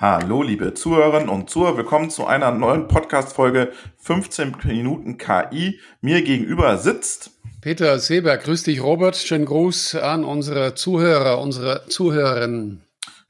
Hallo, liebe Zuhörerinnen und Zuhörer, willkommen zu einer neuen Podcast-Folge 15 Minuten KI. Mir gegenüber sitzt Peter Seeberg. Grüß dich, Robert. Schönen Gruß an unsere Zuhörer, unsere Zuhörerinnen.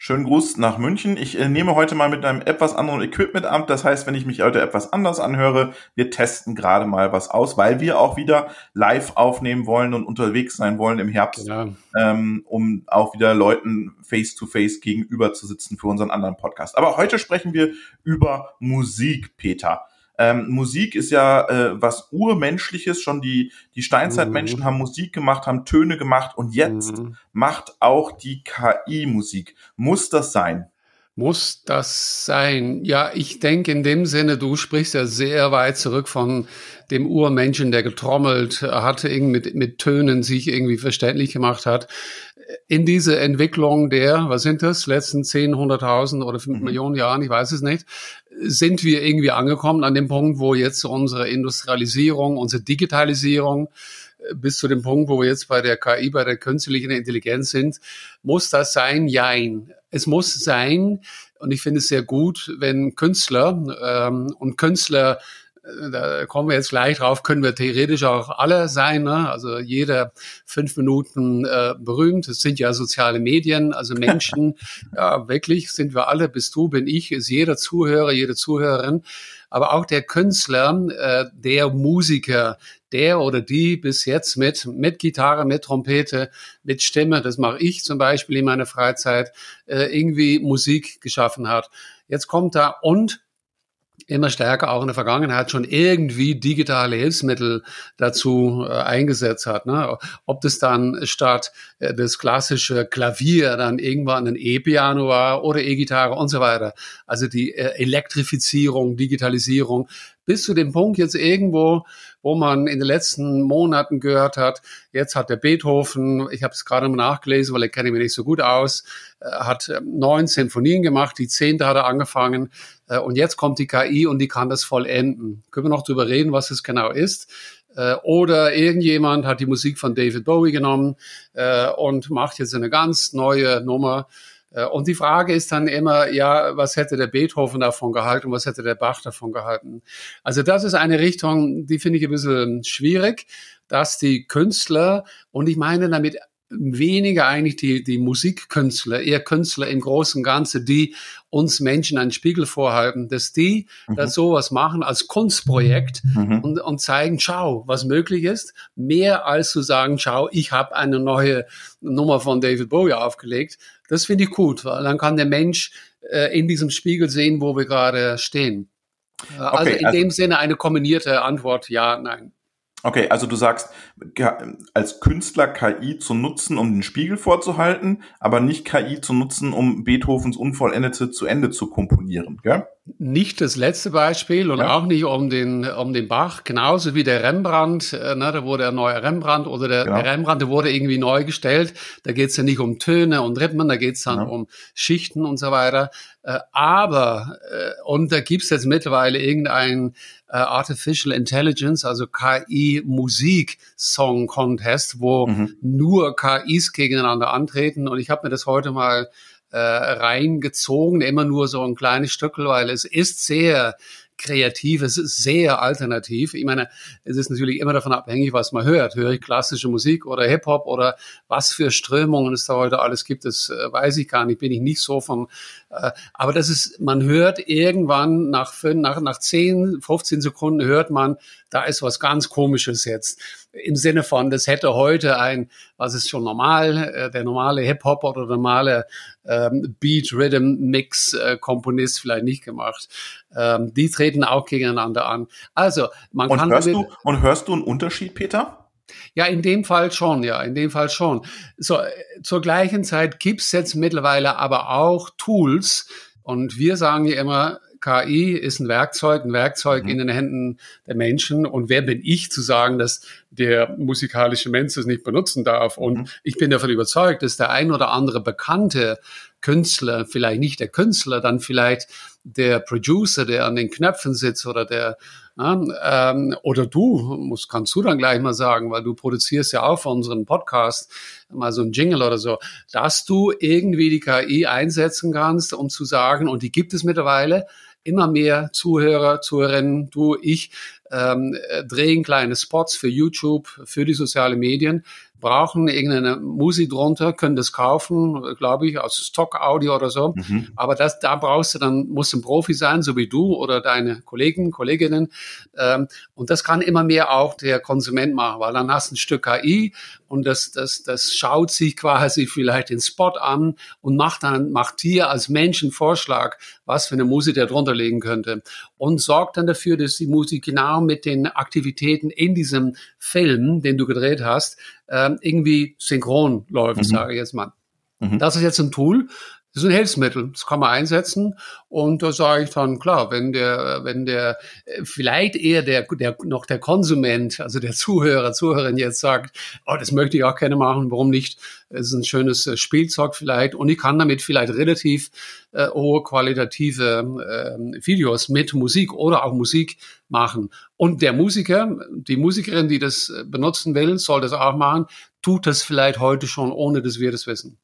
Schönen Gruß nach München. Ich äh, nehme heute mal mit einem etwas anderen Equipment an. Das heißt, wenn ich mich heute etwas anders anhöre, wir testen gerade mal was aus, weil wir auch wieder live aufnehmen wollen und unterwegs sein wollen im Herbst, ja. ähm, um auch wieder Leuten face-to-face -face gegenüber zu sitzen für unseren anderen Podcast. Aber heute sprechen wir über Musik, Peter. Ähm, Musik ist ja äh, was Urmenschliches. Schon die, die Steinzeitmenschen mhm. haben Musik gemacht, haben Töne gemacht und jetzt mhm. macht auch die KI Musik. Muss das sein? Muss das sein? Ja, ich denke in dem Sinne, du sprichst ja sehr weit zurück von dem Urmenschen, der getrommelt hatte, mit, mit Tönen sich irgendwie verständlich gemacht hat. In diese Entwicklung der, was sind das, letzten 10, 100.000 oder 5 mhm. Millionen Jahren, ich weiß es nicht, sind wir irgendwie angekommen an dem Punkt, wo jetzt unsere Industrialisierung, unsere Digitalisierung äh, bis zu dem Punkt, wo wir jetzt bei der KI, bei der künstlichen Intelligenz sind, muss das sein? Jein. Es muss sein, und ich finde es sehr gut, wenn Künstler ähm, und Künstler da kommen wir jetzt gleich drauf, können wir theoretisch auch alle sein. Ne? Also jeder fünf Minuten äh, berühmt. Es sind ja soziale Medien, also Menschen. ja, wirklich sind wir alle. Bist du, bin ich, ist jeder Zuhörer, jede Zuhörerin. Aber auch der Künstler, äh, der Musiker, der oder die bis jetzt mit, mit Gitarre, mit Trompete, mit Stimme, das mache ich zum Beispiel in meiner Freizeit, äh, irgendwie Musik geschaffen hat. Jetzt kommt da und immer stärker auch in der Vergangenheit schon irgendwie digitale Hilfsmittel dazu äh, eingesetzt hat. Ne? Ob das dann statt äh, das klassische Klavier dann irgendwann ein E-Piano war oder E-Gitarre und so weiter. Also die äh, Elektrifizierung, Digitalisierung bis zu dem Punkt jetzt irgendwo, wo man in den letzten Monaten gehört hat, jetzt hat der Beethoven, ich habe es gerade mal nachgelesen, weil ich kenne mich nicht so gut aus, äh, hat ähm, neun Sinfonien gemacht, die zehnte hat er angefangen äh, und jetzt kommt die KI und die kann das vollenden. Können wir noch drüber reden, was es genau ist? Äh, oder irgendjemand hat die Musik von David Bowie genommen und macht jetzt eine ganz neue Nummer äh, und die Frage ist dann immer, ja, was hätte der Beethoven davon gehalten was hätte der Bach davon gehalten? Also das ist eine Richtung, die finde ich ein bisschen schwierig, dass die Künstler, und ich meine damit weniger eigentlich die, die Musikkünstler, eher Künstler im Großen und Ganzen, die uns Menschen einen Spiegel vorhalten, dass die mhm. das sowas machen als Kunstprojekt mhm. und, und zeigen, schau, was möglich ist, mehr als zu sagen, schau, ich habe eine neue Nummer von David Bowie aufgelegt. Das finde ich gut, weil dann kann der Mensch äh, in diesem Spiegel sehen, wo wir gerade stehen. Äh, also okay, in also dem Sinne eine kombinierte Antwort, ja, nein. Okay, also du sagst, als Künstler KI zu nutzen, um den Spiegel vorzuhalten, aber nicht KI zu nutzen, um Beethovens Unvollendete zu Ende zu komponieren, gell? Nicht das letzte Beispiel und ja. auch nicht um den, um den Bach, genauso wie der Rembrandt, äh, ne, da wurde ein neuer Rembrandt oder der, genau. der Rembrandt, der wurde irgendwie neu gestellt. Da geht's ja nicht um Töne und Rhythmen, da geht's dann ja. um Schichten und so weiter. Äh, aber, äh, und da gibt's jetzt mittlerweile irgendein äh, Artificial Intelligence, also KI Musik Song Contest, wo mhm. nur KIs gegeneinander antreten. Und ich habe mir das heute mal äh, reingezogen, immer nur so ein kleines Stückel, weil es ist sehr kreativ, es ist sehr alternativ. Ich meine, es ist natürlich immer davon abhängig, was man hört. Höre ich klassische Musik oder Hip-Hop oder was für Strömungen es da heute alles gibt, das äh, weiß ich gar nicht, bin ich nicht so von. Äh, aber das ist, man hört irgendwann nach, nach, nach 10, 15 Sekunden hört man, da ist was ganz Komisches jetzt. Im Sinne von, das hätte heute ein, was ist schon normal, äh, der normale Hip-Hop oder normale ähm, Beat-Rhythm-Mix-Komponist äh, vielleicht nicht gemacht. Ähm, die treten auch gegeneinander an. Also, man und kann. Hörst du, und hörst du einen Unterschied, Peter? Ja, in dem Fall schon, ja, in dem Fall schon. So, äh, zur gleichen Zeit gibt's jetzt mittlerweile aber auch Tools, und wir sagen ja immer, KI ist ein Werkzeug, ein Werkzeug mhm. in den Händen der Menschen. Und wer bin ich zu sagen, dass der musikalische Mensch es nicht benutzen darf? Und mhm. ich bin davon überzeugt, dass der ein oder andere bekannte Künstler, vielleicht nicht der Künstler, dann vielleicht der Producer, der an den Knöpfen sitzt oder der ja, ähm, oder du, muss, kannst du dann gleich mal sagen, weil du produzierst ja auch für unseren Podcast mal so ein Jingle oder so, dass du irgendwie die KI einsetzen kannst, um zu sagen, und die gibt es mittlerweile, immer mehr Zuhörer, Zuhörerinnen, du, ich, ähm, äh, drehen kleine Spots für YouTube, für die sozialen Medien, brauchen irgendeine Musik drunter, können das kaufen, glaube ich, aus Stock-Audio oder so. Mhm. Aber das, da brauchst du dann, muss ein Profi sein, so wie du oder deine Kollegen, Kolleginnen. Ähm, und das kann immer mehr auch der Konsument machen, weil dann hast du ein Stück KI und das, das, das schaut sich quasi vielleicht den Spot an und macht dann, macht dir als Mensch einen Vorschlag, was für eine Musik der drunter legen könnte. Und sorgt dann dafür, dass die Musik genau mit den Aktivitäten in diesem Film, den du gedreht hast, ähm, irgendwie synchron läuft, mhm. sage ich jetzt mal. Mhm. Das ist jetzt ein Tool, das ist ein Hilfsmittel, das kann man einsetzen. Und da sage ich dann, klar, wenn der, wenn der, äh, vielleicht eher der, der, noch der Konsument, also der Zuhörer, Zuhörerin jetzt sagt, oh, das möchte ich auch gerne machen, warum nicht? Es ist ein schönes äh, Spielzeug vielleicht und ich kann damit vielleicht relativ äh, hohe qualitative äh, Videos mit Musik oder auch Musik machen. Und der Musiker, die Musikerin, die das äh, benutzen will, soll das auch machen, tut das vielleicht heute schon, ohne dass wir das wissen.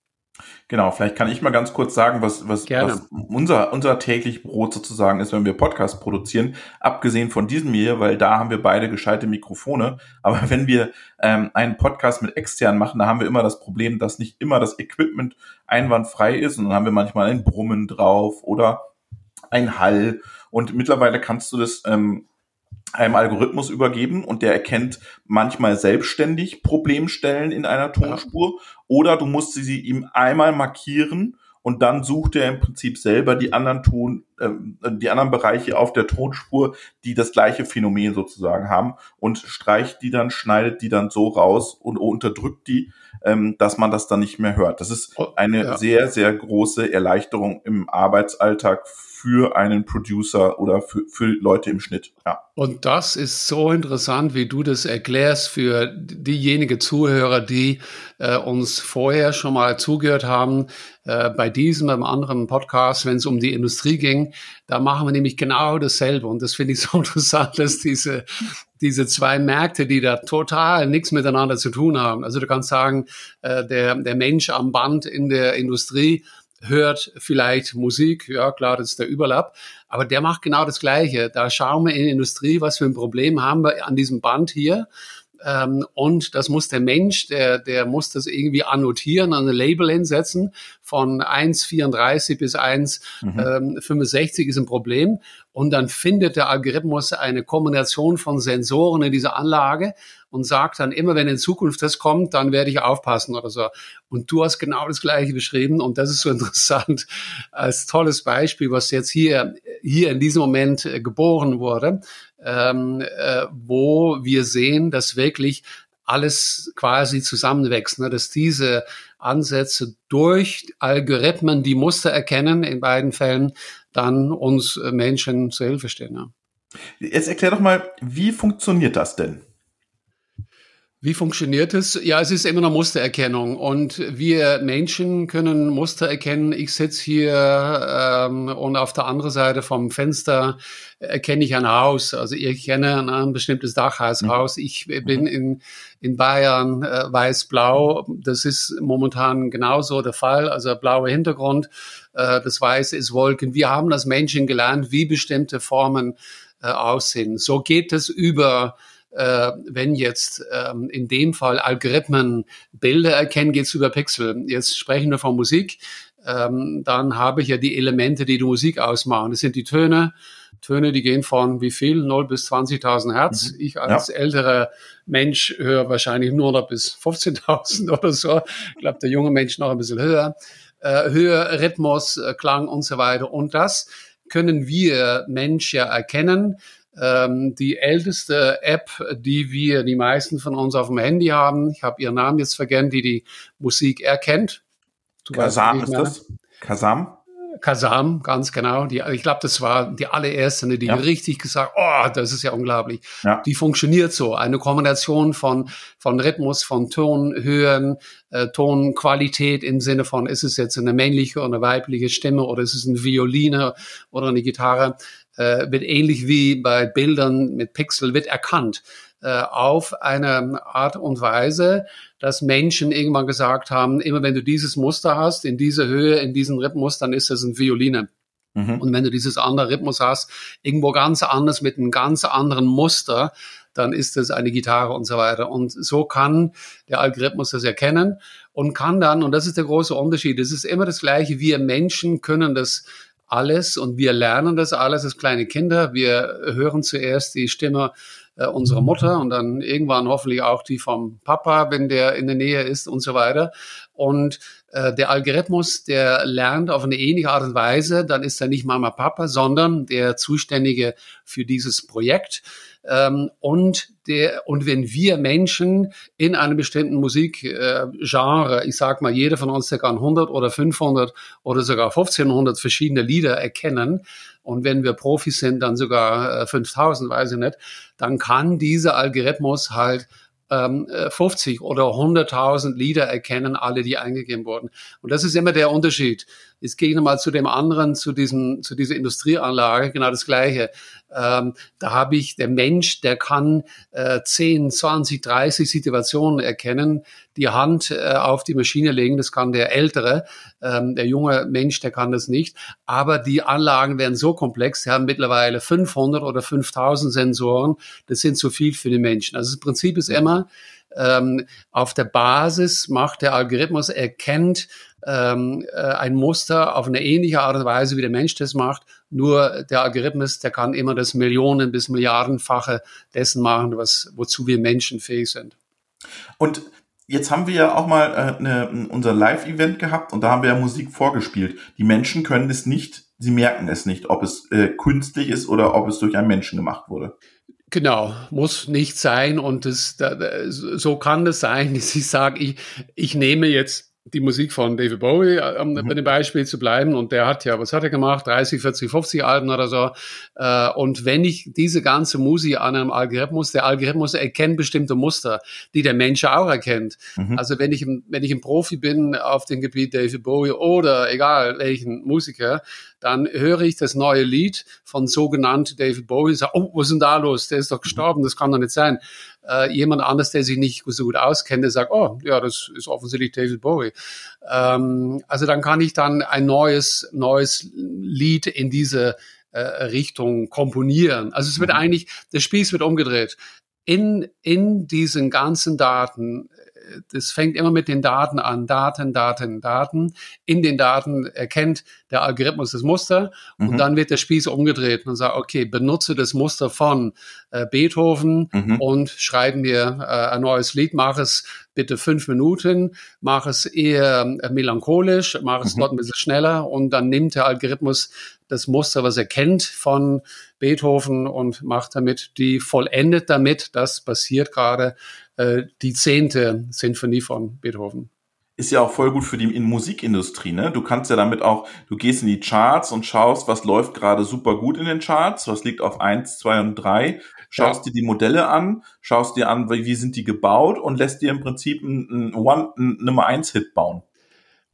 Genau, vielleicht kann ich mal ganz kurz sagen, was, was, was unser, unser täglich Brot sozusagen ist, wenn wir Podcasts produzieren. Abgesehen von diesem hier, weil da haben wir beide gescheite Mikrofone. Aber wenn wir ähm, einen Podcast mit extern machen, da haben wir immer das Problem, dass nicht immer das Equipment einwandfrei ist. Und dann haben wir manchmal ein Brummen drauf oder ein Hall. Und mittlerweile kannst du das ähm, einem Algorithmus übergeben und der erkennt manchmal selbstständig Problemstellen in einer Tonspur oder du musst sie ihm einmal markieren und dann sucht er im Prinzip selber die anderen Ton, äh, die anderen Bereiche auf der Tonspur, die das gleiche Phänomen sozusagen haben und streicht die dann, schneidet die dann so raus und unterdrückt die, ähm, dass man das dann nicht mehr hört. Das ist oh, eine ja. sehr, sehr große Erleichterung im Arbeitsalltag für einen Producer oder für, für Leute im Schnitt. Ja. Und das ist so interessant, wie du das erklärst für diejenigen Zuhörer, die äh, uns vorher schon mal zugehört haben. Äh, bei diesem, beim anderen Podcast, wenn es um die Industrie ging, da machen wir nämlich genau dasselbe. Und das finde ich so interessant, dass diese, diese zwei Märkte, die da total nichts miteinander zu tun haben. Also du kannst sagen, äh, der, der Mensch am Band in der Industrie, hört vielleicht Musik, ja klar, das ist der Überlapp, aber der macht genau das Gleiche. Da schauen wir in die Industrie, was für ein Problem haben wir an diesem Band hier. Ähm, und das muss der Mensch, der, der muss das irgendwie annotieren, an ein Label hinsetzen. Von 1,34 bis 1,65 mhm. ist ein Problem. Und dann findet der Algorithmus eine Kombination von Sensoren in dieser Anlage und sagt dann immer, wenn in Zukunft das kommt, dann werde ich aufpassen oder so. Und du hast genau das Gleiche beschrieben und das ist so interessant als tolles Beispiel, was jetzt hier, hier in diesem Moment äh, geboren wurde, ähm, äh, wo wir sehen, dass wirklich alles quasi zusammenwächst, ne? dass diese Ansätze durch Algorithmen, die Muster erkennen, in beiden Fällen dann uns äh, Menschen zur Hilfe stehen. Ja. Jetzt erklär doch mal, wie funktioniert das denn? Wie funktioniert es? Ja, es ist immer eine Mustererkennung und wir Menschen können Muster erkennen. Ich sitze hier ähm, und auf der anderen Seite vom Fenster erkenne ich ein Haus. Also ich kenne ein, bestimmtes Dachhaus. Mhm. Ich bin mhm. in, in Bayern äh, weiß-blau. Das ist momentan genauso der Fall. Also blauer Hintergrund, das Weiße ist Wolken. Wir haben das Menschen gelernt, wie bestimmte Formen äh, aussehen. So geht es über äh, wenn jetzt ähm, in dem Fall Algorithmen Bilder erkennen, geht es über Pixel. Jetzt sprechen wir von Musik. Ähm, dann habe ich ja die Elemente, die die Musik ausmachen. Das sind die Töne. Töne, die gehen von wie viel? 0 bis 20.000 Hertz. Mhm. Ich als ja. älterer Mensch höre wahrscheinlich nur noch bis 15.000 oder so. Ich glaube, der junge Mensch noch ein bisschen höher. Äh, Höhe, Rhythmus, äh, Klang und so weiter. Und das können wir Mensch ja erkennen ähm, die älteste App, die wir, die meisten von uns auf dem Handy haben. Ich habe ihren Namen jetzt vergessen, die die Musik erkennt. Du Kasam ist das? Kasam? Kazam, ganz genau. Die, ich glaube, das war die allererste, die ja. richtig gesagt, oh, das ist ja unglaublich. Ja. Die funktioniert so. Eine Kombination von, von Rhythmus, von Tonhöhen, äh, Tonqualität im Sinne von, ist es jetzt eine männliche oder eine weibliche Stimme oder ist es eine Violine oder eine Gitarre, äh, wird ähnlich wie bei Bildern mit Pixel, wird erkannt auf eine Art und Weise, dass Menschen irgendwann gesagt haben, immer wenn du dieses Muster hast, in dieser Höhe, in diesem Rhythmus, dann ist das ein Violine. Mhm. Und wenn du dieses andere Rhythmus hast, irgendwo ganz anders mit einem ganz anderen Muster, dann ist das eine Gitarre und so weiter. Und so kann der Algorithmus das erkennen und kann dann, und das ist der große Unterschied, es ist immer das Gleiche, wir Menschen können das alles und wir lernen das alles als kleine Kinder. Wir hören zuerst die Stimme äh, unserer Mutter und dann irgendwann hoffentlich auch die vom Papa, wenn der in der Nähe ist und so weiter. Und äh, der Algorithmus, der lernt auf eine ähnliche Art und Weise, dann ist er nicht Mama, Papa, sondern der Zuständige für dieses Projekt. Ähm, und der, und wenn wir Menschen in einem bestimmten Musikgenre, äh, ich sag mal, jeder von uns, kann 100 oder 500 oder sogar 1500 verschiedene Lieder erkennen, und wenn wir Profis sind, dann sogar äh, 5000, weiß ich nicht, dann kann dieser Algorithmus halt ähm, 50 äh, oder 100.000 Lieder erkennen, alle, die eingegeben wurden. Und das ist immer der Unterschied. Jetzt gehe ich nochmal zu dem anderen, zu diesem, zu dieser Industrieanlage, genau das Gleiche. Ähm, da habe ich, der Mensch, der kann äh, 10, 20, 30 Situationen erkennen, die Hand äh, auf die Maschine legen, das kann der Ältere, ähm, der junge Mensch, der kann das nicht. Aber die Anlagen werden so komplex, sie haben mittlerweile 500 oder 5000 Sensoren, das sind zu viel für die Menschen. Also das Prinzip ist immer, ähm, auf der Basis macht der Algorithmus, erkennt ähm, äh, ein Muster auf eine ähnliche Art und Weise, wie der Mensch das macht. Nur der Algorithmus, der kann immer das Millionen- bis Milliardenfache dessen machen, was, wozu wir Menschen fähig sind. Und jetzt haben wir ja auch mal äh, eine, unser Live-Event gehabt und da haben wir ja Musik vorgespielt. Die Menschen können es nicht, sie merken es nicht, ob es äh, künstlich ist oder ob es durch einen Menschen gemacht wurde. Genau, muss nicht sein und das, so kann das sein, ich sage, ich, ich nehme jetzt die Musik von David Bowie, äh, um mhm. bei dem Beispiel zu bleiben. Und der hat ja, was hat er gemacht? 30, 40, 50 Alben oder so. Äh, und wenn ich diese ganze Musik an einem Algorithmus, der Algorithmus erkennt bestimmte Muster, die der Mensch auch erkennt. Mhm. Also wenn ich, wenn ich ein Profi bin auf dem Gebiet David Bowie oder egal welchen Musiker, dann höre ich das neue Lied von sogenannten David Bowie, sage, oh, was ist denn da los? Der ist doch gestorben, das kann doch nicht sein. Äh, jemand anders, der sich nicht so gut auskennt, der sagt, oh, ja, das ist offensichtlich David Bowie. Ähm, also dann kann ich dann ein neues, neues Lied in diese äh, Richtung komponieren. Also es wird mhm. eigentlich, der Spieß wird umgedreht. In, in diesen ganzen Daten das fängt immer mit den Daten an. Daten, Daten, Daten. In den Daten erkennt der Algorithmus das Muster mhm. und dann wird der Spieß umgedreht und sagt, okay, benutze das Muster von äh, Beethoven mhm. und schreibe mir äh, ein neues Lied, mach es bitte fünf Minuten, mach es eher äh, melancholisch, mach es mhm. dort ein bisschen schneller und dann nimmt der Algorithmus das Muster, was er kennt von Beethoven und macht damit die vollendet damit, das passiert gerade äh, die zehnte Sinfonie von Beethoven. Ist ja auch voll gut für die in Musikindustrie, ne? Du kannst ja damit auch, du gehst in die Charts und schaust, was läuft gerade super gut in den Charts, was liegt auf eins, zwei und drei, schaust ja. dir die Modelle an, schaust dir an, wie, wie sind die gebaut und lässt dir im Prinzip einen, One, einen Nummer eins Hit bauen.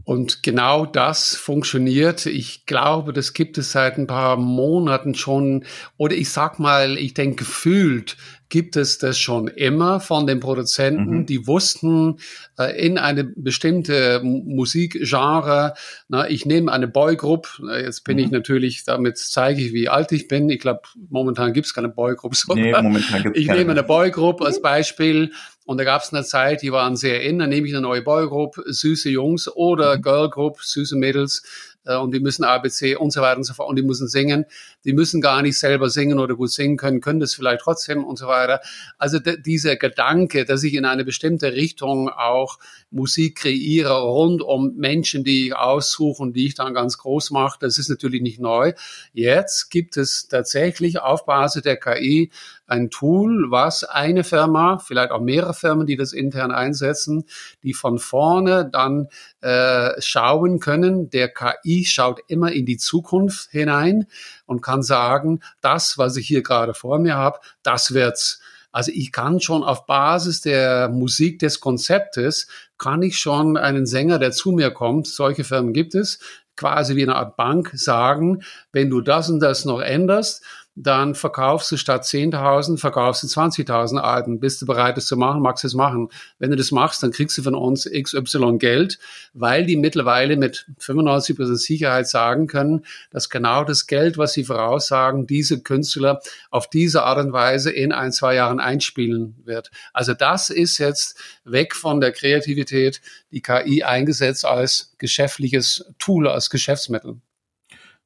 Und genau das funktioniert. Ich glaube, das gibt es seit ein paar Monaten schon. Oder ich sag mal, ich denke, gefühlt gibt es das schon immer von den Produzenten, mhm. die wussten äh, in eine bestimmte Musikgenre, na, ich nehme eine Boygroup, jetzt bin mhm. ich natürlich, damit zeige ich, wie alt ich bin. Ich glaube, momentan gibt es keine Boygroup. Nee, momentan gibt's ich keine. nehme eine Boygroup als Beispiel und da gab es eine Zeit, die waren sehr in, dann nehme ich eine neue Boygroup, süße Jungs oder mhm. Girlgroup, süße Mädels äh, und die müssen ABC und so weiter und so fort und die müssen singen. Die müssen gar nicht selber singen oder gut singen können, können das vielleicht trotzdem und so weiter. Also dieser Gedanke, dass ich in eine bestimmte Richtung auch Musik kreiere rund um Menschen, die ich aussuche und die ich dann ganz groß mache, das ist natürlich nicht neu. Jetzt gibt es tatsächlich auf Basis der KI ein Tool, was eine Firma, vielleicht auch mehrere Firmen, die das intern einsetzen, die von vorne dann äh, schauen können. Der KI schaut immer in die Zukunft hinein und kann sagen, das, was ich hier gerade vor mir habe, das wird's. Also ich kann schon auf Basis der Musik des Konzeptes, kann ich schon einen Sänger, der zu mir kommt, solche Firmen gibt es, quasi wie eine Art Bank sagen, wenn du das und das noch änderst, dann verkaufst du statt 10.000, verkaufst du 20.000 Alben. Bist du bereit, das zu machen, magst du es machen. Wenn du das machst, dann kriegst du von uns XY Geld, weil die mittlerweile mit 95% Sicherheit sagen können, dass genau das Geld, was sie voraussagen, diese Künstler auf diese Art und Weise in ein, zwei Jahren einspielen wird. Also das ist jetzt weg von der Kreativität, die KI eingesetzt als geschäftliches Tool, als Geschäftsmittel.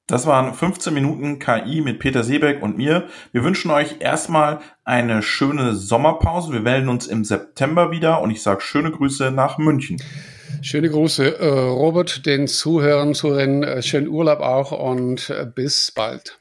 Das waren 15 Minuten KI mit Peter Seebeck und mir. Wir wünschen euch erstmal eine schöne Sommerpause. Wir melden uns im September wieder und ich sage schöne Grüße nach München. Schöne Grüße, äh, Robert, den Zuhörern, Zuhörern, äh, schönen Urlaub auch und äh, bis bald.